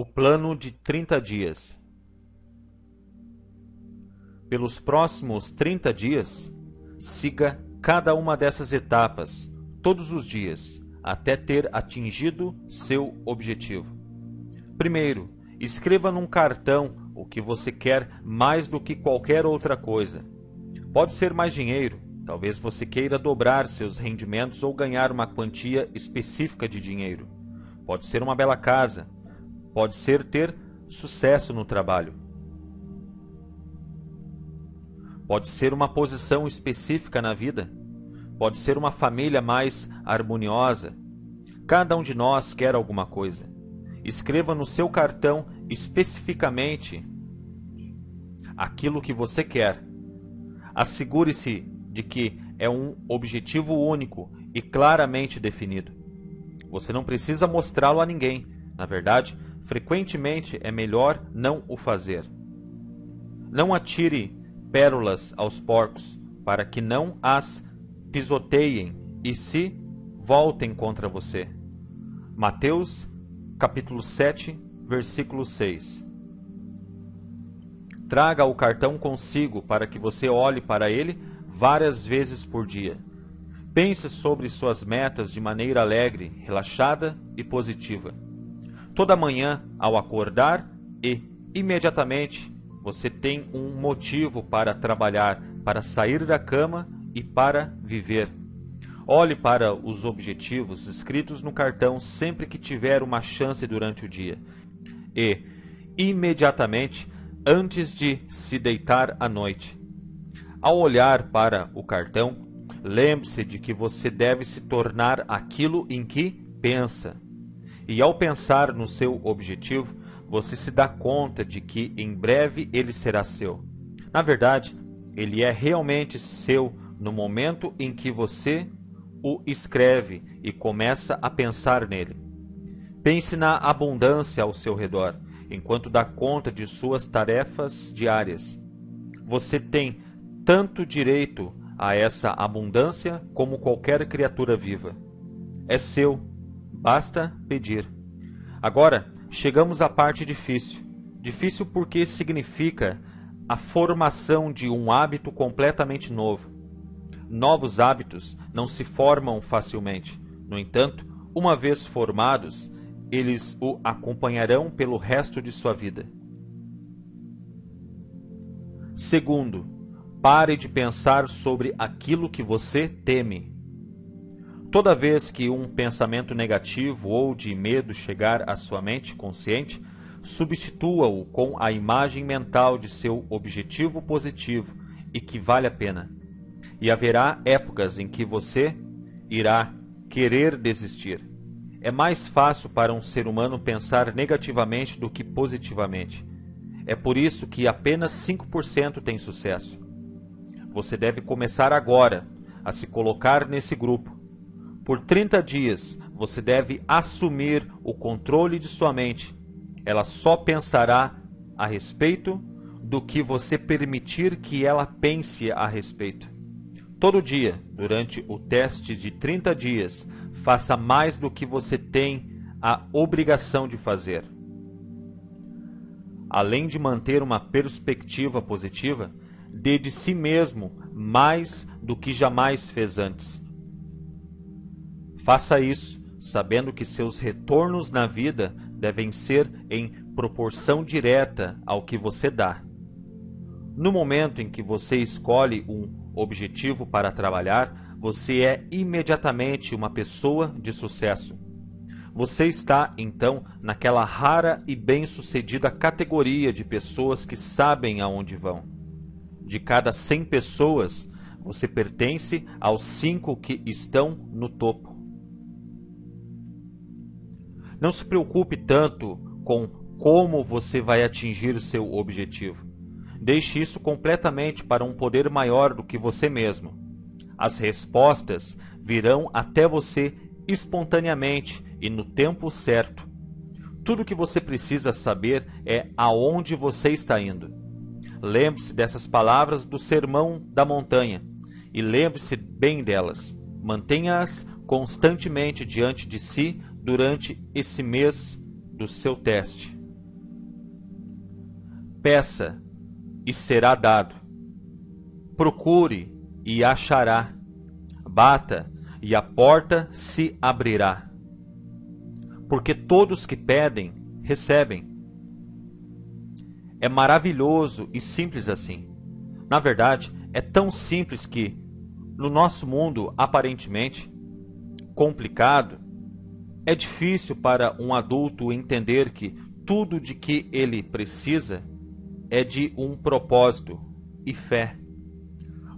O plano de 30 dias. Pelos próximos 30 dias, siga cada uma dessas etapas, todos os dias, até ter atingido seu objetivo. Primeiro, escreva num cartão o que você quer mais do que qualquer outra coisa. Pode ser mais dinheiro, talvez você queira dobrar seus rendimentos ou ganhar uma quantia específica de dinheiro. Pode ser uma bela casa, pode ser ter sucesso no trabalho. Pode ser uma posição específica na vida. Pode ser uma família mais harmoniosa. Cada um de nós quer alguma coisa. Escreva no seu cartão especificamente aquilo que você quer. Assegure-se de que é um objetivo único e claramente definido. Você não precisa mostrá-lo a ninguém. Na verdade, frequentemente é melhor não o fazer. Não atire pérolas aos porcos, para que não as pisoteiem e se voltem contra você. Mateus, capítulo 7, versículo 6. Traga o cartão consigo para que você olhe para ele várias vezes por dia. Pense sobre suas metas de maneira alegre, relaxada e positiva. Toda manhã, ao acordar e imediatamente, você tem um motivo para trabalhar, para sair da cama e para viver. Olhe para os objetivos escritos no cartão sempre que tiver uma chance durante o dia. E, imediatamente, antes de se deitar à noite. Ao olhar para o cartão, lembre-se de que você deve se tornar aquilo em que pensa. E ao pensar no seu objetivo, você se dá conta de que em breve ele será seu. Na verdade, ele é realmente seu no momento em que você o escreve e começa a pensar nele. Pense na abundância ao seu redor enquanto dá conta de suas tarefas diárias. Você tem tanto direito a essa abundância como qualquer criatura viva. É seu, basta pedir. Agora, chegamos à parte difícil. Difícil porque significa a formação de um hábito completamente novo. Novos hábitos não se formam facilmente. No entanto, uma vez formados, eles o acompanharão pelo resto de sua vida. Segundo, pare de pensar sobre aquilo que você teme. Toda vez que um pensamento negativo ou de medo chegar à sua mente consciente, substitua-o com a imagem mental de seu objetivo positivo e que vale a pena. E haverá épocas em que você irá querer desistir. É mais fácil para um ser humano pensar negativamente do que positivamente. É por isso que apenas 5% tem sucesso. Você deve começar agora a se colocar nesse grupo. Por 30 dias, você deve assumir o controle de sua mente. Ela só pensará a respeito do que você permitir que ela pense a respeito. Todo dia, durante o teste de 30 dias, faça mais do que você tem a obrigação de fazer. Além de manter uma perspectiva positiva, dê de si mesmo mais do que jamais fez antes. Faça isso sabendo que seus retornos na vida devem ser em proporção direta ao que você dá. No momento em que você escolhe um objetivo para trabalhar, você é imediatamente uma pessoa de sucesso. Você está, então, naquela rara e bem-sucedida categoria de pessoas que sabem aonde vão. De cada 100 pessoas, você pertence aos cinco que estão no topo. Não se preocupe tanto com como você vai atingir o seu objetivo. Deixe isso completamente para um poder maior do que você mesmo. As respostas virão até você espontaneamente e no tempo certo. Tudo o que você precisa saber é aonde você está indo. Lembre-se dessas palavras do Sermão da Montanha e lembre-se bem delas. Mantenha-as constantemente diante de si durante esse mês do seu teste. Peça e será dado. Procure e achará. Bata e a porta se abrirá. Porque todos que pedem, recebem. É maravilhoso e simples assim. Na verdade, é tão simples que, no nosso mundo aparentemente complicado, é difícil para um adulto entender que tudo de que ele precisa é de um propósito e fé.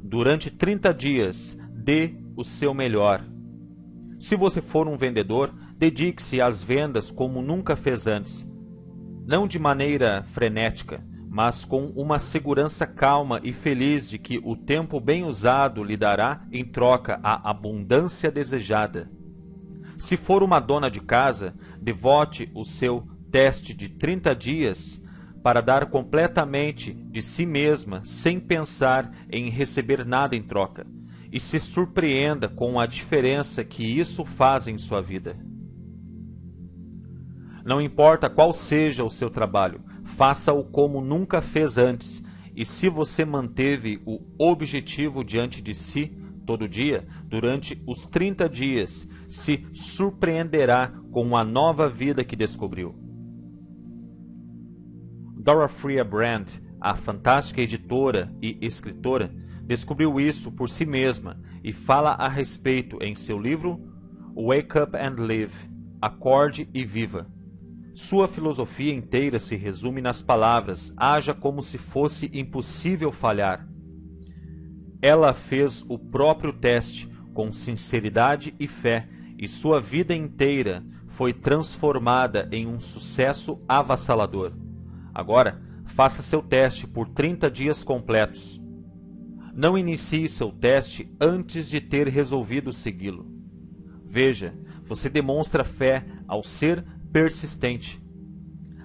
Durante 30 dias, dê o seu melhor. Se você for um vendedor, dedique-se às vendas como nunca fez antes. Não de maneira frenética, mas com uma segurança calma e feliz de que o tempo bem usado lhe dará em troca a abundância desejada. Se for uma dona de casa, devote o seu teste de 30 dias para dar completamente de si mesma sem pensar em receber nada em troca, e se surpreenda com a diferença que isso faz em sua vida. Não importa qual seja o seu trabalho, faça-o como nunca fez antes, e se você manteve o objetivo diante de si todo dia, durante os 30 dias, se surpreenderá com a nova vida que descobriu. Dorothea Brand, a fantástica editora e escritora, descobriu isso por si mesma e fala a respeito em seu livro Wake Up and Live Acorde e Viva. Sua filosofia inteira se resume nas palavras: haja como se fosse impossível falhar. Ela fez o próprio teste com sinceridade e fé, e sua vida inteira foi transformada em um sucesso avassalador. Agora, faça seu teste por 30 dias completos. Não inicie seu teste antes de ter resolvido segui-lo. Veja, você demonstra fé ao ser persistente.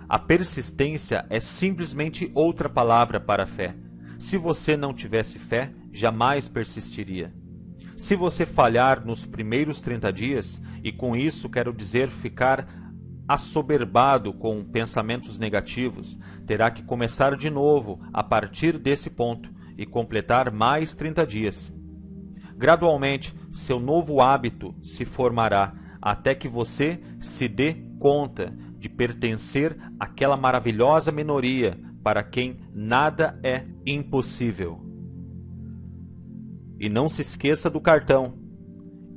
A persistência é simplesmente outra palavra para fé. Se você não tivesse fé, jamais persistiria. Se você falhar nos primeiros 30 dias, e com isso quero dizer ficar assoberbado com pensamentos negativos, terá que começar de novo a partir desse ponto e completar mais 30 dias. Gradualmente, seu novo hábito se formará até que você se dê conta de pertencer àquela maravilhosa minoria para quem nada é impossível. E não se esqueça do cartão.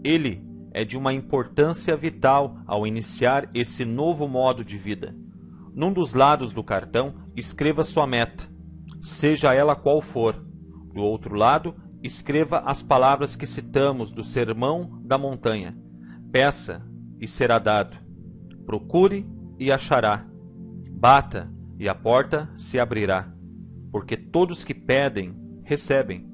Ele é de uma importância vital ao iniciar esse novo modo de vida. Num dos lados do cartão, escreva sua meta, seja ela qual for. Do outro lado, escreva as palavras que citamos do Sermão da Montanha: Peça e será dado. Procure e achará. Bata e a porta se abrirá. Porque todos que pedem, recebem.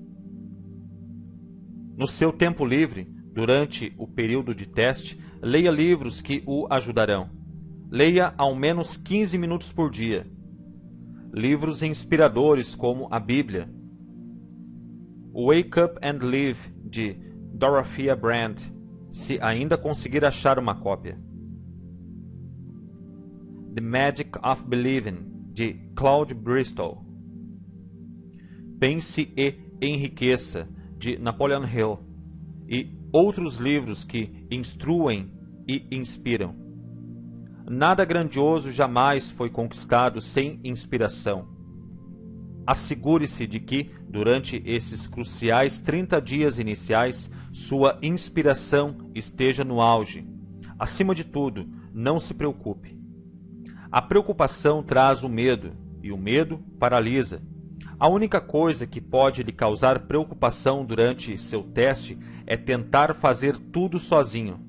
No seu tempo livre, Durante o período de teste, leia livros que o ajudarão. Leia ao menos 15 minutos por dia. Livros inspiradores como a Bíblia. Wake Up and Live, de Dorothea Brand, se ainda conseguir achar uma cópia. The Magic of Believing, de Claude Bristol. Pense e Enriqueça, de Napoleon Hill. E outros livros que instruem e inspiram. Nada grandioso jamais foi conquistado sem inspiração. Assegure-se de que, durante esses cruciais 30 dias iniciais, sua inspiração esteja no auge. Acima de tudo, não se preocupe. A preocupação traz o medo, e o medo paralisa. A única coisa que pode lhe causar preocupação durante seu teste é tentar fazer tudo sozinho.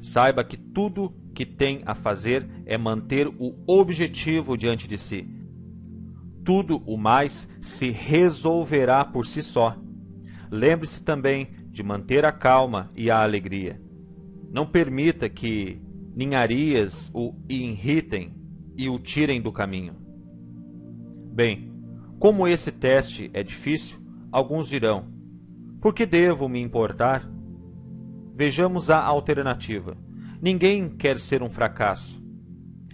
Saiba que tudo que tem a fazer é manter o objetivo diante de si. Tudo o mais se resolverá por si só. Lembre-se também de manter a calma e a alegria. Não permita que ninharias o irritem e o tirem do caminho. Bem, como esse teste é difícil, alguns dirão: por que devo me importar? Vejamos a alternativa. Ninguém quer ser um fracasso.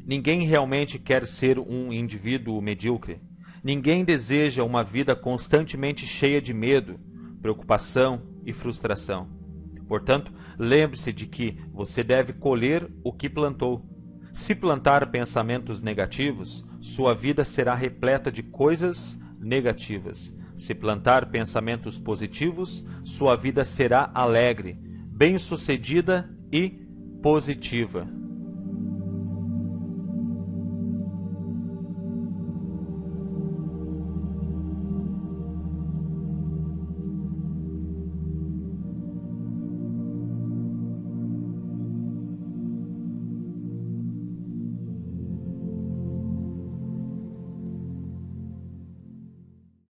Ninguém realmente quer ser um indivíduo medíocre. Ninguém deseja uma vida constantemente cheia de medo, preocupação e frustração. Portanto, lembre-se de que você deve colher o que plantou. Se plantar pensamentos negativos, sua vida será repleta de coisas negativas. Se plantar pensamentos positivos, sua vida será alegre, bem-sucedida e positiva.